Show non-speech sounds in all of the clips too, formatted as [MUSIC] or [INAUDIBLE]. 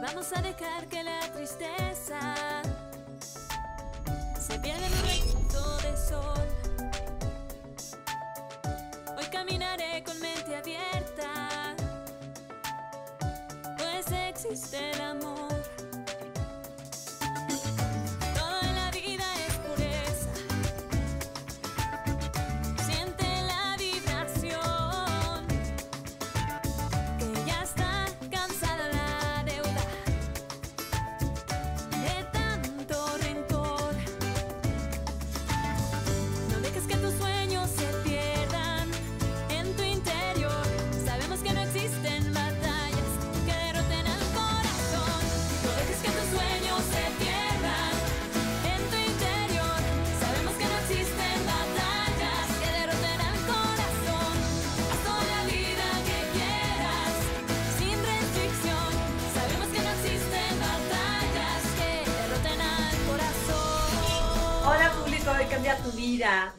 Vamos a dejar que la tristeza se pierda en un rayito de sol. Hoy caminaré con mente abierta, pues existe el amor.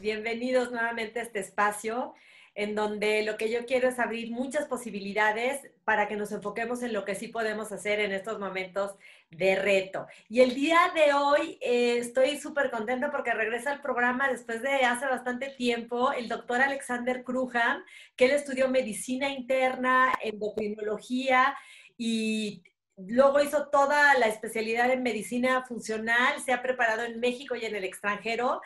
Bienvenidos nuevamente a este espacio en donde lo que yo quiero es abrir muchas posibilidades para que nos enfoquemos en lo que sí podemos hacer en estos momentos de reto. Y el día de hoy eh, estoy súper contenta porque regresa al programa después de hace bastante tiempo el doctor Alexander Krujan, que él estudió medicina interna, endocrinología y Luego hizo toda la especialidad en medicina funcional, se ha preparado en México y en el extranjero.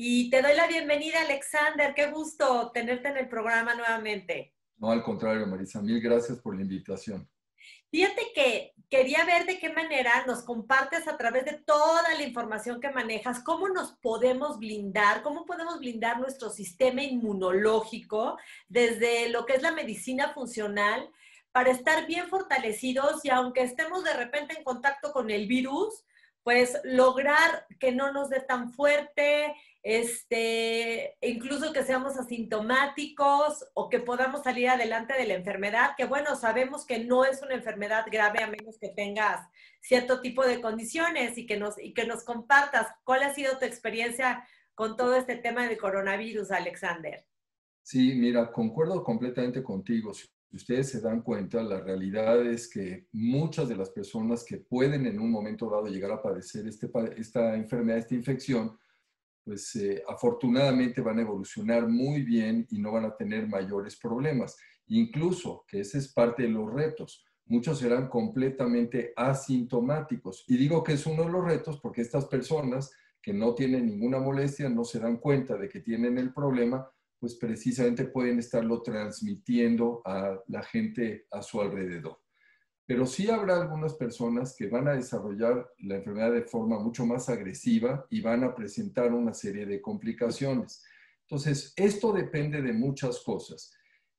Y te doy la bienvenida, Alexander. Qué gusto tenerte en el programa nuevamente. No, al contrario, Marisa, mil gracias por la invitación. Fíjate que quería ver de qué manera nos compartes a través de toda la información que manejas, cómo nos podemos blindar, cómo podemos blindar nuestro sistema inmunológico desde lo que es la medicina funcional para estar bien fortalecidos y aunque estemos de repente en contacto con el virus, pues lograr que no nos dé tan fuerte, este, incluso que seamos asintomáticos o que podamos salir adelante de la enfermedad, que bueno, sabemos que no es una enfermedad grave a menos que tengas cierto tipo de condiciones y que nos, y que nos compartas cuál ha sido tu experiencia con todo este tema del coronavirus, Alexander. Sí, mira, concuerdo completamente contigo. Si ustedes se dan cuenta, la realidad es que muchas de las personas que pueden en un momento dado llegar a padecer este, esta enfermedad, esta infección, pues eh, afortunadamente van a evolucionar muy bien y no van a tener mayores problemas. Incluso, que ese es parte de los retos, muchos serán completamente asintomáticos. Y digo que es uno de los retos porque estas personas que no tienen ninguna molestia, no se dan cuenta de que tienen el problema, pues precisamente pueden estarlo transmitiendo a la gente a su alrededor. Pero sí habrá algunas personas que van a desarrollar la enfermedad de forma mucho más agresiva y van a presentar una serie de complicaciones. Entonces, esto depende de muchas cosas.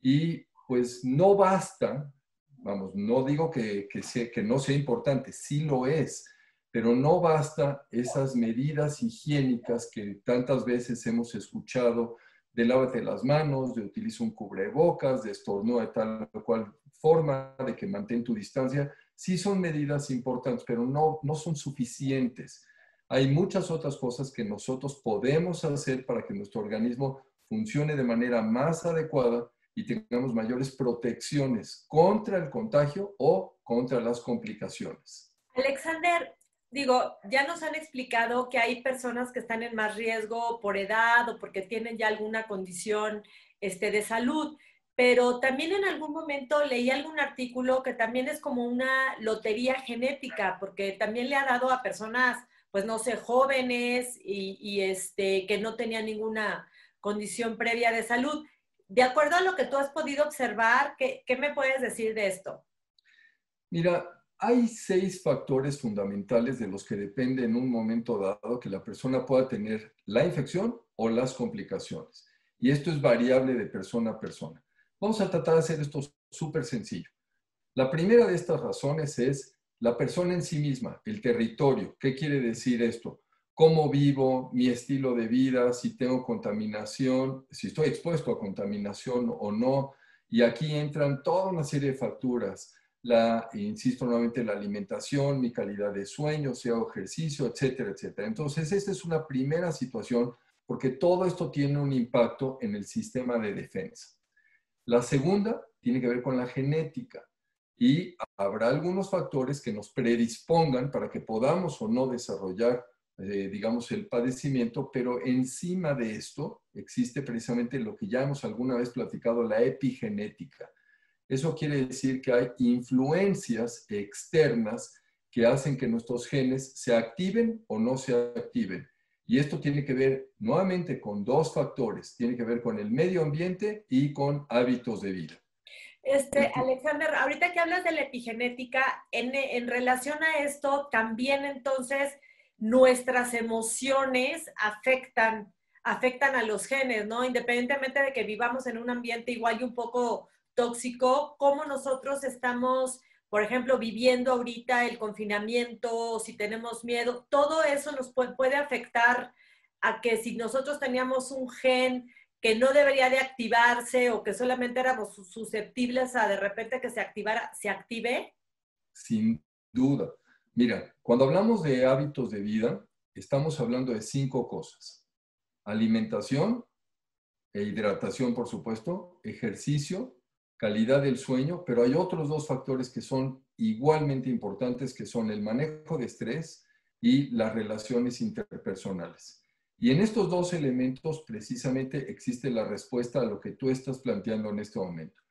Y pues no basta, vamos, no digo que, que, que no sea importante, sí lo es, pero no basta esas medidas higiénicas que tantas veces hemos escuchado de lávate las manos, de utiliza un cubrebocas, de estornuda de tal o cual forma, de que mantén tu distancia, sí son medidas importantes, pero no, no son suficientes. Hay muchas otras cosas que nosotros podemos hacer para que nuestro organismo funcione de manera más adecuada y tengamos mayores protecciones contra el contagio o contra las complicaciones. Alexander, digo, ya nos han explicado que hay personas que están en más riesgo por edad o porque tienen ya alguna condición este, de salud, pero también en algún momento leí algún artículo que también es como una lotería genética, porque también le ha dado a personas, pues no sé, jóvenes y, este, que no tenían ninguna condición previa de salud. De acuerdo a lo que tú has podido observar, ¿qué, qué me puedes decir de esto? Mira, hay seis factores fundamentales de los que depende en un momento dado que la persona pueda tener la infección o las complicaciones. Y esto es variable de persona a persona. Vamos a tratar de hacer esto súper sencillo. La primera de estas razones es la persona en sí misma, el territorio. ¿Qué quiere decir esto? ¿Cómo vivo? Mi estilo de vida, si tengo contaminación, si estoy expuesto a contaminación o no. Y aquí entran toda una serie de facturas la, insisto nuevamente, la alimentación, mi calidad de sueño, si ejercicio, etcétera, etcétera. Entonces, esta es una primera situación porque todo esto tiene un impacto en el sistema de defensa. La segunda tiene que ver con la genética. y habrá algunos factores que nos predispongan para que podamos o no desarrollar, eh, digamos, el padecimiento, pero encima de esto existe precisamente lo que ya hemos alguna vez platicado, la epigenética. Eso quiere decir que hay influencias externas que hacen que nuestros genes se activen o no se activen. Y esto tiene que ver nuevamente con dos factores. Tiene que ver con el medio ambiente y con hábitos de vida. Este, Alexander, ahorita que hablas de la epigenética, en, en relación a esto, también entonces nuestras emociones afectan, afectan a los genes, ¿no? Independientemente de que vivamos en un ambiente igual y un poco tóxico, cómo nosotros estamos por ejemplo, viviendo ahorita el confinamiento, si tenemos miedo, todo eso nos puede, afectar a que si nosotros teníamos un gen que no debería de activarse o que solamente éramos susceptibles a de repente que se activara, se active? Sin duda. Mira, cuando hablamos de hábitos de vida, estamos hablando de cinco cosas. Alimentación e hidratación, por supuesto, ejercicio, calidad del sueño, pero hay otros dos factores que son igualmente importantes, que son el manejo de estrés y las relaciones interpersonales. Y en estos dos elementos precisamente existe la respuesta a lo que tú estás planteando en este momento.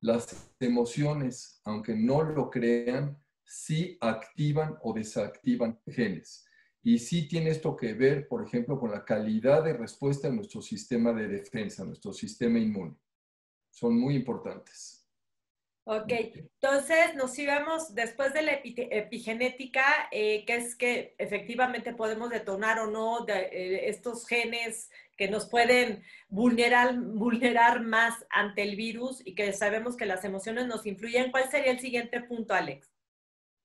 Las emociones, aunque no lo crean, sí activan o desactivan genes. Y sí tiene esto que ver, por ejemplo, con la calidad de respuesta de nuestro sistema de defensa, nuestro sistema inmune son muy importantes. Ok, entonces nos íbamos después de la epigenética, eh, que es que efectivamente podemos detonar o no eh, estos genes que nos pueden vulnerar, vulnerar más ante el virus y que sabemos que las emociones nos influyen. ¿Cuál sería el siguiente punto, Alex?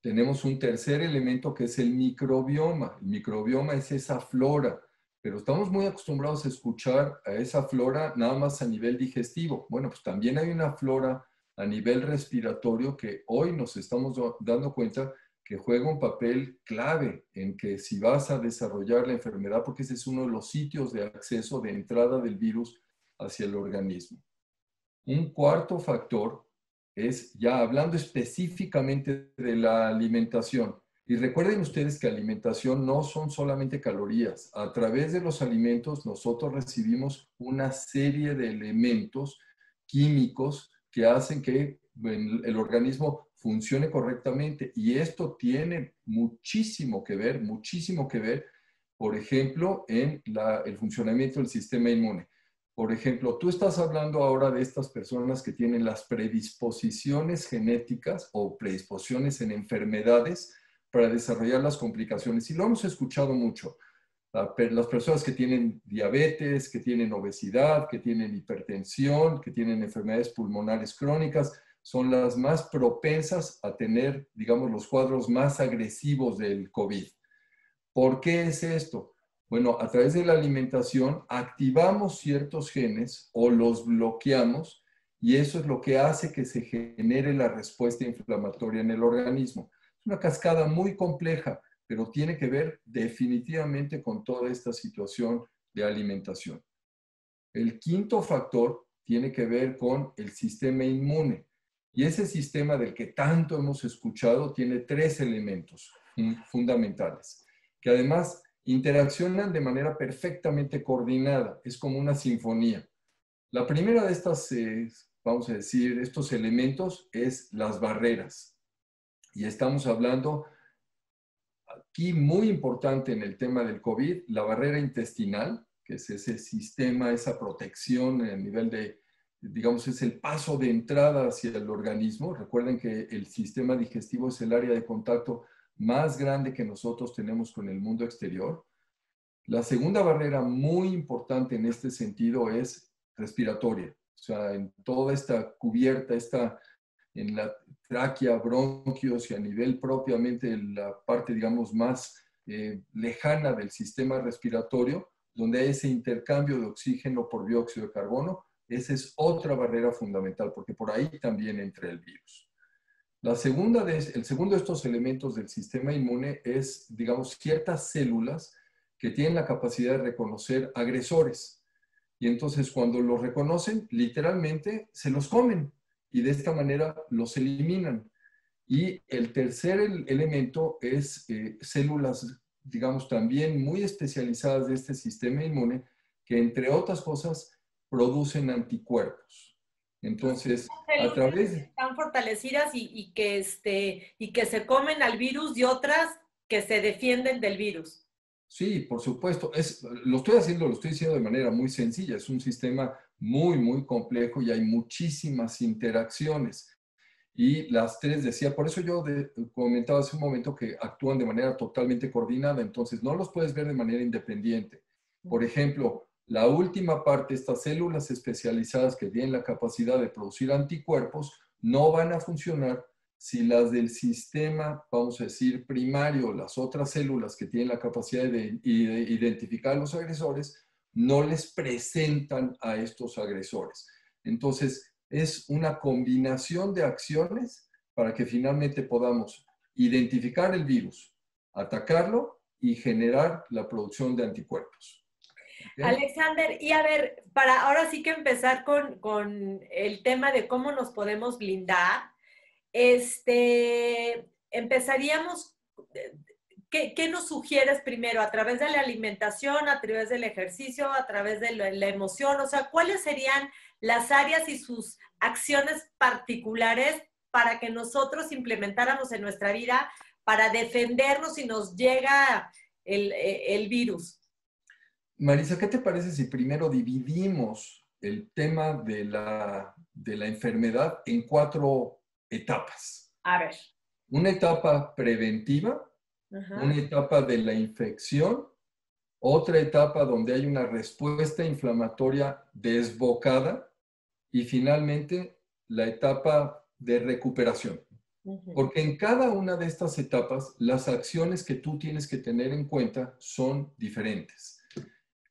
Tenemos un tercer elemento que es el microbioma. El microbioma es esa flora pero estamos muy acostumbrados a escuchar a esa flora nada más a nivel digestivo. Bueno, pues también hay una flora a nivel respiratorio que hoy nos estamos dando cuenta que juega un papel clave en que si vas a desarrollar la enfermedad, porque ese es uno de los sitios de acceso de entrada del virus hacia el organismo. Un cuarto factor es, ya hablando específicamente de la alimentación, y recuerden ustedes que alimentación no son solamente calorías. A través de los alimentos nosotros recibimos una serie de elementos químicos que hacen que el organismo funcione correctamente. Y esto tiene muchísimo que ver, muchísimo que ver, por ejemplo, en el funcionamiento del sistema inmune. Por ejemplo, tú estás hablando ahora de estas personas que tienen las predisposiciones genéticas o predisposiciones en enfermedades para desarrollar las complicaciones. Y lo hemos escuchado mucho. Las personas que tienen diabetes, que tienen obesidad, que tienen hipertensión, que tienen enfermedades pulmonares crónicas, son las más propensas a tener, digamos, los cuadros más agresivos del COVID. ¿Por qué es esto? Bueno, a través de la alimentación activamos ciertos genes o los bloqueamos y eso es lo que hace que se genere la respuesta inflamatoria en el organismo. Una cascada muy compleja, pero tiene que ver definitivamente con toda esta situación de alimentación. El quinto factor tiene que ver con el sistema inmune. Y ese sistema del que tanto hemos escuchado tiene tres elementos fundamentales, que además interaccionan de manera perfectamente coordinada. Es como una sinfonía. La primera de estas, eh, vamos a decir, estos elementos es las barreras. Y estamos hablando aquí muy importante en el tema del COVID, la barrera intestinal, que es ese sistema, esa protección a nivel de, digamos, es el paso de entrada hacia el organismo. Recuerden que el sistema digestivo es el área de contacto más grande que nosotros tenemos con el mundo exterior. La segunda barrera muy importante en este sentido es respiratoria. O sea, en toda esta cubierta, esta en la tráquea, bronquios y a nivel propiamente la parte, digamos, más eh, lejana del sistema respiratorio, donde hay ese intercambio de oxígeno por dióxido de carbono, esa es otra barrera fundamental, porque por ahí también entra el virus. La segunda de, el segundo de estos elementos del sistema inmune es, digamos, ciertas células que tienen la capacidad de reconocer agresores. Y entonces cuando los reconocen, literalmente se los comen y de esta manera los eliminan. Y el tercer elemento es eh, células, digamos, también muy especializadas de este sistema inmune, que entre otras cosas producen anticuerpos. Entonces, a través... Están fortalecidas y, que este, y que se comen al virus y otras que se defienden del virus. Sí, por supuesto. Es, lo estoy haciendo, lo estoy diciendo de manera muy sencilla. Es un sistema muy, muy complejo y hay muchísimas interacciones. Y las tres decía, por eso yo comentaba hace un momento que actúan de manera totalmente coordinada, entonces no los puedes ver de manera independiente. Por ejemplo, la última parte, estas células especializadas que tienen la capacidad de producir anticuerpos, no van a funcionar si las del sistema, vamos a decir, primario, las otras células que tienen la capacidad de, identificar a los agresores, no les presentan a estos agresores. Entonces, es una combinación de acciones para que finalmente podamos identificar el virus, atacarlo y generar la producción de anticuerpos. Alexander, y a ver, para ahora sí que empezar con, con el tema de cómo nos podemos blindar, este, empezaríamos, ¿qué, nos sugieres primero? ¿A través de la alimentación, a través del ejercicio, a través de la, emoción? O sea, ¿cuáles serían las áreas y sus acciones particulares para que nosotros implementáramos en nuestra vida para defendernos si nos llega el, el virus? Marisa, ¿qué te parece si primero dividimos el tema de la, de la enfermedad en cuatro etapas. A ver. Una etapa preventiva, una etapa de la infección, otra etapa donde hay una respuesta inflamatoria desbocada y finalmente la etapa de recuperación. Porque en cada una de estas etapas las acciones que tú tienes que tener en cuenta son diferentes.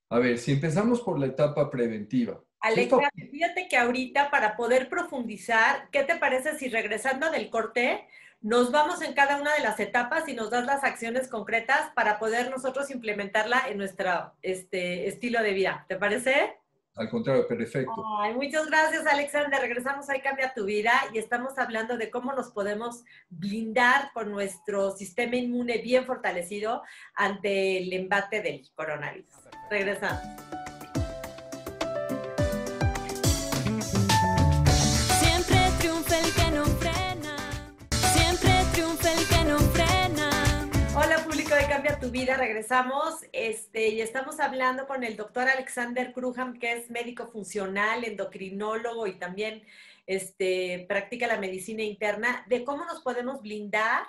A ver, si empezamos por la etapa preventiva, Alexa, fíjate que ahorita para poder profundizar, ¿qué te parece si regresando del corte nos vamos en cada una de las etapas y nos das las acciones concretas para poder nosotros implementarla en nuestro este, estilo de vida? ¿Te parece? Al contrario, perfecto. Ay, muchas gracias, Alexander. Regresamos a Cambia tu Vida y estamos hablando de cómo nos podemos blindar con nuestro sistema inmune bien fortalecido ante el embate del coronavirus. Regresamos. Tu vida, regresamos este, y estamos hablando con el doctor Alexander Kruham, que es médico funcional, endocrinólogo y también este, practica la medicina interna, de cómo nos podemos blindar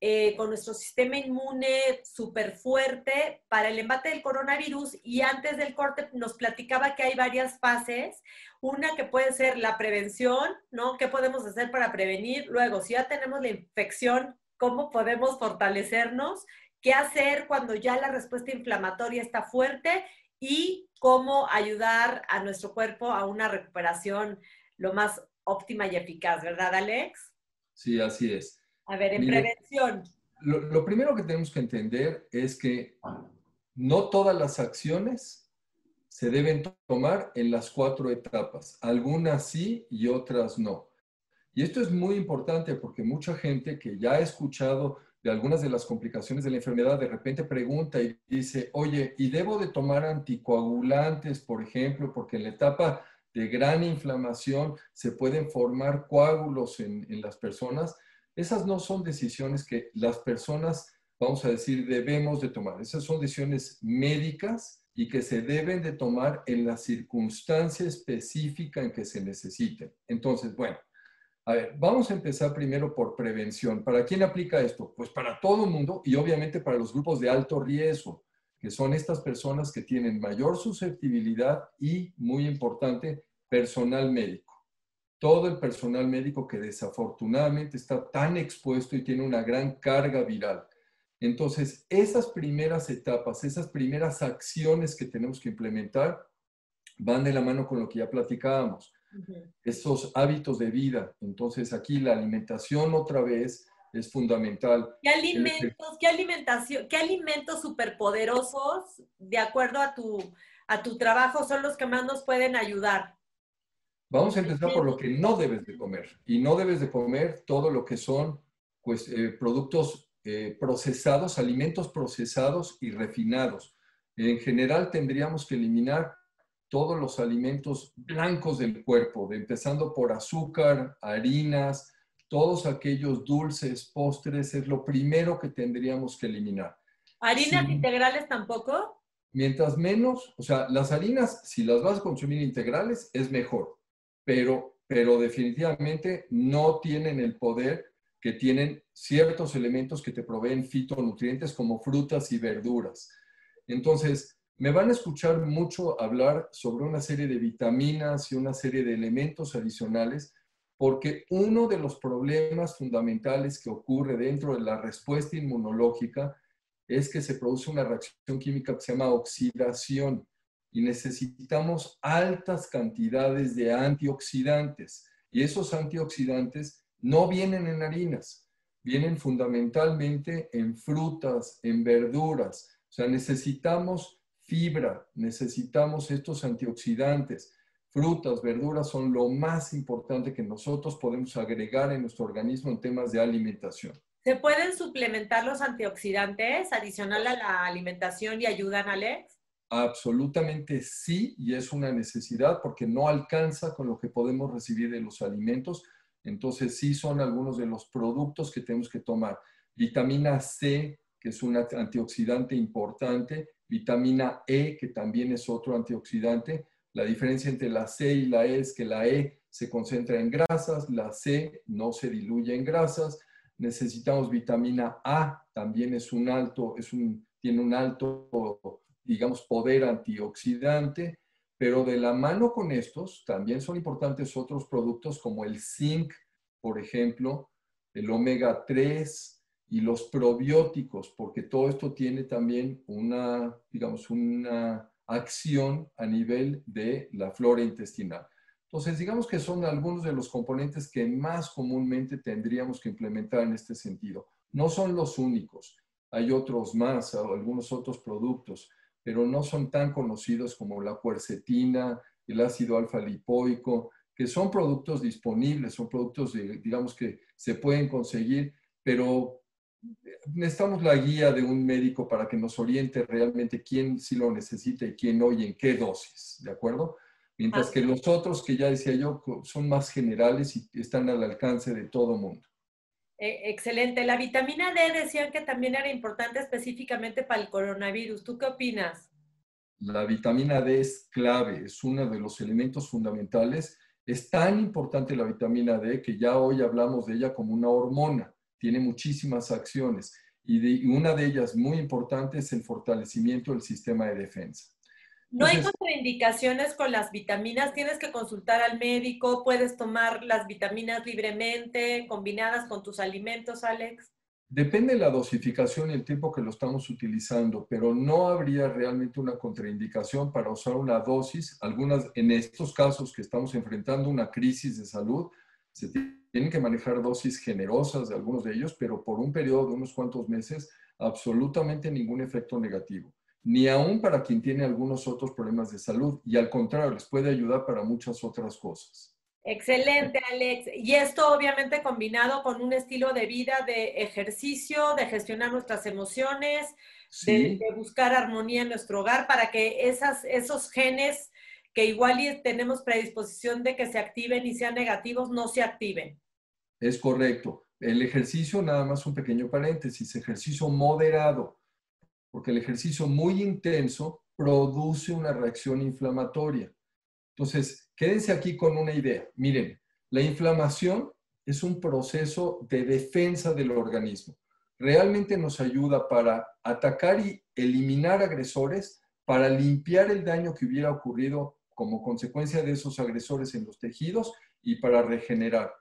eh, con nuestro sistema inmune súper fuerte para el embate del coronavirus. Y antes del corte nos platicaba que hay varias fases. Una que puede ser la prevención, ¿no? ¿Qué podemos hacer para prevenir? Luego, si ya tenemos la infección, ¿cómo podemos fortalecernos? Qué hacer cuando ya la respuesta inflamatoria está fuerte y cómo ayudar a nuestro cuerpo a una recuperación lo más óptima y eficaz, ¿verdad, Alex? Sí, así es. A ver, en prevención. Lo, primero que tenemos que entender es que no todas las acciones se deben tomar en las cuatro etapas. Algunas sí y otras no. Y esto es muy importante porque mucha gente que ya ha escuchado de algunas de las complicaciones de la enfermedad, de repente pregunta y dice, oye, ¿y debo de tomar anticoagulantes, por ejemplo, porque en la etapa de gran inflamación se pueden formar coágulos en, en las personas? Esas no son decisiones que las personas, vamos a decir, debemos de tomar. Esas son decisiones médicas y que se deben de tomar en la circunstancia específica en que se necesiten. Entonces, bueno, a ver, vamos a empezar primero por prevención. ¿Para quién aplica esto? Pues para todo el mundo y obviamente para los grupos de alto riesgo, que son estas personas que tienen mayor susceptibilidad y, muy importante, personal médico. Todo el personal médico que desafortunadamente está tan expuesto y tiene una gran carga viral. Entonces, esas primeras etapas, esas primeras acciones que tenemos que implementar van de la mano con lo que ya platicábamos esos hábitos de vida. Entonces aquí la alimentación otra vez es fundamental. ¿Qué alimentos, qué alimentación, qué alimentos superpoderosos, de acuerdo a tu, a tu trabajo, son los que más nos pueden ayudar? Vamos a empezar por lo que no debes de comer. Y no debes de comer todo lo que son pues, eh, productos eh, procesados, alimentos procesados y refinados. En general tendríamos que eliminar todos los alimentos blancos del cuerpo, empezando por azúcar, harinas, todos aquellos dulces, postres, es lo primero que tendríamos que eliminar. ¿Harinas integrales tampoco? Mientras menos, o sea, las harinas, si las vas a consumir integrales, es mejor, pero, pero definitivamente no tienen el poder que tienen ciertos elementos que te proveen fitonutrientes como frutas y verduras. Entonces, me van a escuchar mucho hablar sobre una serie de vitaminas y una serie de elementos adicionales, porque uno de los problemas fundamentales que ocurre dentro de la respuesta inmunológica es que se produce una reacción química que se llama oxidación y necesitamos altas cantidades de antioxidantes. Y esos antioxidantes no vienen en harinas, vienen fundamentalmente en frutas, en verduras. O sea, necesitamos fibra, necesitamos estos antioxidantes. Frutas, verduras son lo más importante que nosotros podemos agregar en nuestro organismo en temas de alimentación. ¿Se pueden suplementar los antioxidantes adicional a la alimentación y ayudan, Alex? Absolutamente sí, y es una necesidad porque no alcanza con lo que podemos recibir de los alimentos. Entonces sí son algunos de los productos que tenemos que tomar. Vitamina C, que es un antioxidante importante. Vitamina E, que también es otro antioxidante. La diferencia entre la C y la E es que la E se concentra en grasas, la C no se diluye en grasas. Necesitamos vitamina A, también es un alto, es un, tiene un alto digamos, poder antioxidante, pero de la mano con estos también son importantes otros productos como el zinc, por ejemplo, el omega 3 y los probióticos, porque todo esto tiene también una, digamos, una acción a nivel de la flora intestinal. Entonces, digamos que son algunos de los componentes que más comúnmente tendríamos que implementar en este sentido. No son los únicos, hay otros más, algunos otros productos pero no son tan conocidos como la cuercetina, el ácido alfa lipoico, que son productos disponibles, son productos, de, digamos, que se pueden conseguir, pero necesitamos la guía de un médico para que nos oriente realmente quién sí lo necesita y quién no y en qué dosis, ¿de acuerdo? Mientras que los otros, que ya decía yo, son más generales y están al alcance de todo mundo. Eh, excelente. La vitamina D decían que también era importante específicamente para el coronavirus. ¿Tú qué opinas? La vitamina D es clave, es uno de los elementos fundamentales. Es tan importante la vitamina D que ya hoy hablamos de ella como una hormona. Tiene muchísimas acciones y, de, y una de ellas muy importante es el fortalecimiento del sistema de defensa. No hay contraindicaciones con las vitaminas, tienes que consultar al médico, puedes tomar las vitaminas libremente, combinadas con tus alimentos, Alex. Depende de la dosificación y el tiempo que lo estamos utilizando, pero no habría realmente una contraindicación para usar una dosis. Algunas, en estos casos que estamos enfrentando una crisis de salud, se tienen que manejar dosis generosas de algunos de ellos, pero por un periodo de unos cuantos meses, absolutamente ningún efecto negativo ni aún para quien tiene algunos otros problemas de salud y al contrario, les puede ayudar para muchas otras cosas. Excelente, Alex. Y esto obviamente combinado con un estilo de vida de ejercicio, de gestionar nuestras emociones, sí. de, de, buscar armonía en nuestro hogar para que esas, esos genes que igual tenemos predisposición de que se activen y sean negativos, no se activen. Es correcto. El ejercicio, nada más un pequeño paréntesis, ejercicio moderado porque el ejercicio muy intenso produce una reacción inflamatoria. Entonces, quédense aquí con una idea. Miren, la inflamación es un proceso de defensa del organismo. Realmente nos ayuda para atacar y eliminar agresores, para limpiar el daño que hubiera ocurrido como consecuencia de esos agresores en los tejidos y para regenerar.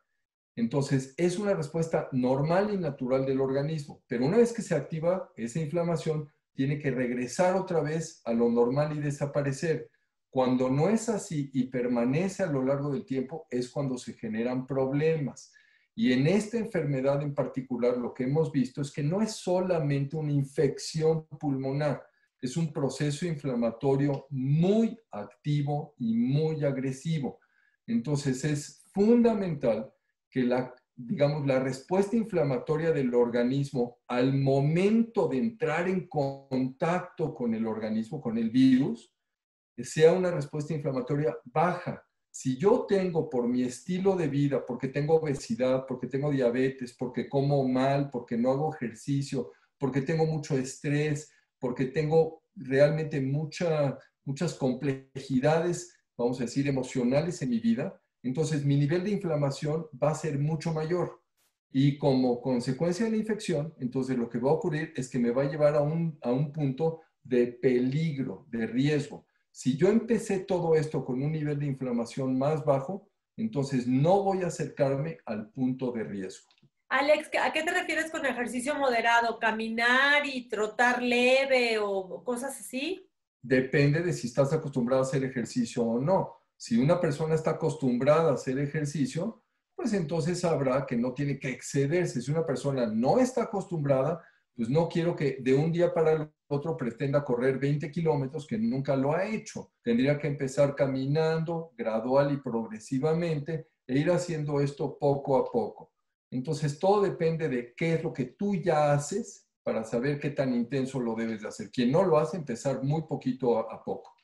Entonces, es una respuesta normal y natural del organismo, pero una vez que se activa esa inflamación, tiene que regresar otra vez a lo normal y desaparecer. Cuando no es así y permanece a lo largo del tiempo, es cuando se generan problemas. Y en esta enfermedad en particular, lo que hemos visto es que no es solamente una infección pulmonar, es un proceso inflamatorio muy activo y muy agresivo. Entonces es fundamental que la digamos, la respuesta inflamatoria del organismo al momento de entrar en contacto con el organismo, con el virus, sea una respuesta inflamatoria baja. Si yo tengo por mi estilo de vida, porque tengo obesidad, porque tengo diabetes, porque como mal, porque no hago ejercicio, porque tengo mucho estrés, porque tengo realmente mucha, muchas complejidades, vamos a decir, emocionales en mi vida, entonces mi nivel de inflamación va a ser mucho mayor. Y como consecuencia de la infección, entonces lo que va a ocurrir es que me va a llevar a un, a un punto de peligro, de riesgo. Si yo empecé todo esto con un nivel de inflamación más bajo, entonces no voy a acercarme al punto de riesgo. Alex, ¿a qué te refieres con ejercicio moderado? ¿Caminar y trotar leve o cosas así? Depende de si estás acostumbrado a hacer ejercicio o no. Si una persona está acostumbrada a hacer ejercicio, pues entonces sabrá que no tiene que excederse. Si una persona no está acostumbrada, pues no quiero que de un día para el otro pretenda correr 20 kilómetros que nunca lo ha hecho. Tendría que empezar caminando gradual y progresivamente e ir haciendo esto poco a poco. Entonces, todo depende de qué es lo que tú ya haces para saber qué tan intenso lo debes de hacer. Quien no lo hace, empezar muy poquito a, poco.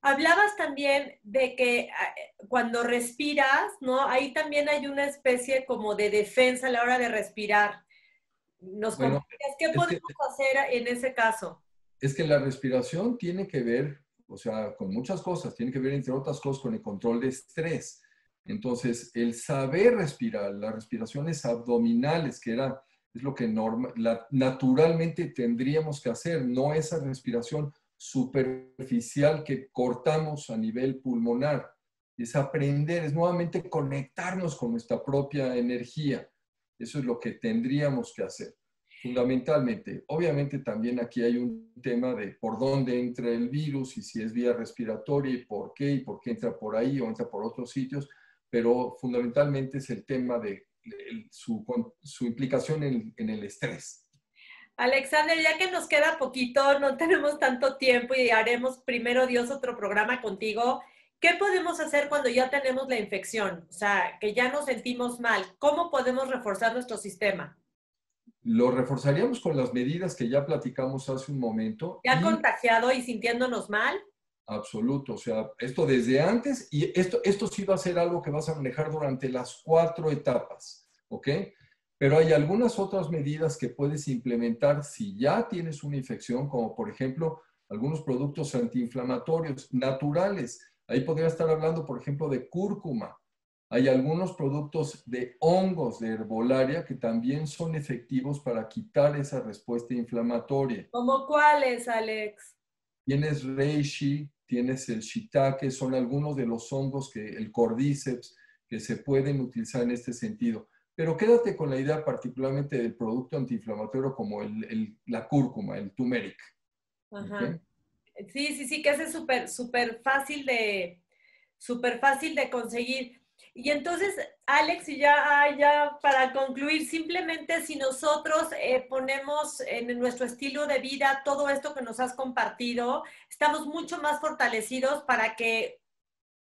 Hablabas también de que ah, cuando respiras, ¿no? Ahí también hay una especie como de defensa a la hora de respirar. ¿Nos qué podemos hacer en ese caso? Es que la respiración tiene que ver, o sea, con muchas cosas, tiene que ver entre otras cosas con el control de estrés. Entonces, el saber respirar, las respiraciones abdominales, que era, es lo que norma, naturalmente tendríamos que hacer, no esa respiración superficial que cortamos a nivel pulmonar. Es aprender, es nuevamente conectarnos con nuestra propia energía. Eso es lo que tendríamos que hacer, fundamentalmente. Obviamente también aquí hay un tema de por dónde entra el virus y si es vía respiratoria y por qué y por qué entra por ahí o entra por otros sitios pero fundamentalmente es el tema de su, implicación en, en el estrés. Alexander, ya que nos queda poquito, no [LAUGHS] tenemos tanto tiempo y haremos primero Dios otro programa contigo. ¿Qué podemos hacer cuando ya tenemos la infección? O sea, que ya nos sentimos mal. ¿Cómo podemos reforzar nuestro sistema? Lo reforzaríamos con las medidas que ya platicamos hace un momento. ¿Ya contagiado y sintiéndonos mal? Absoluto. O sea, esto desde antes y esto, esto sí va a ser algo que vas a manejar durante las cuatro etapas, ¿ok? Pero hay algunas otras medidas que puedes implementar si ya tienes una infección, como por ejemplo algunos productos antiinflamatorios naturales. Ahí podría estar hablando, por ejemplo, de cúrcuma. Hay algunos productos de hongos de herbolaria que también son efectivos para quitar esa respuesta inflamatoria. ¿Como cuáles, Alex? Tienes reishi, tienes el shiitake, son algunos de los hongos, que, el cordyceps, que se pueden utilizar en este sentido. Pero quédate con la idea particularmente del producto antiinflamatorio como el, la cúrcuma, el turmeric. Ajá. Sí, sí, sí, que es súper, súper fácil de, súper fácil de conseguir. Y entonces, Alex, y ya, ya para concluir, simplemente si nosotros eh, ponemos en nuestro estilo de vida todo esto que nos has compartido, estamos mucho más fortalecidos para que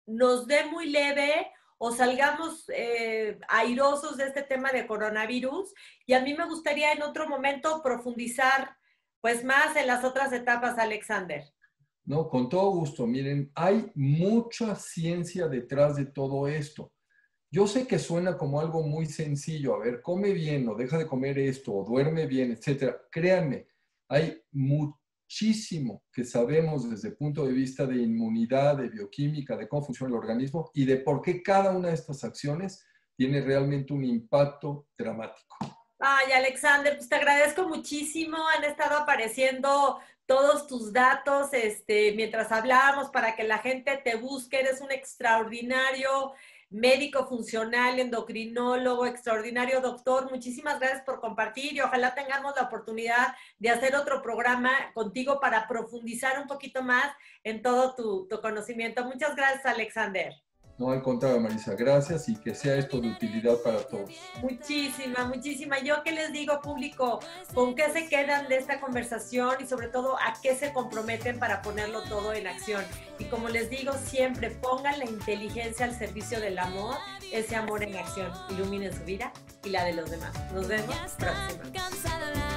nos dé muy leve o salgamos eh, airosos de este tema de coronavirus. Y a mí me gustaría en otro momento profundizar pues más en las otras etapas, Alexander. No, con todo gusto. Miren, hay mucha ciencia detrás de todo esto. Yo sé que suena como algo muy sencillo, a ver, come bien o deja de comer esto o duerme bien, etcétera. Créanme, hay muchísimo que sabemos desde el punto de vista de inmunidad, de bioquímica, de cómo funciona el organismo y de por qué cada una de estas acciones tiene realmente un impacto dramático. Ay, Alexander, pues te agradezco muchísimo. Han estado apareciendo todos tus datos este, mientras hablábamos para que la gente te busque. Eres un extraordinario médico funcional, endocrinólogo, extraordinario doctor. Muchísimas gracias por compartir y ojalá tengamos la oportunidad de hacer otro programa contigo para profundizar un poquito más en todo tu, tu conocimiento. Muchas gracias, Alexander. No, al contrario, Marisa, gracias y que sea esto de utilidad para todos. Muchísima, muchísima. Yo qué les digo, público, con qué se quedan de esta conversación y sobre todo a qué se comprometen para ponerlo todo en acción. Y como les digo siempre, pongan la inteligencia al servicio del amor, ese amor en acción. Iluminen su vida y la de los demás. Nos vemos próxima.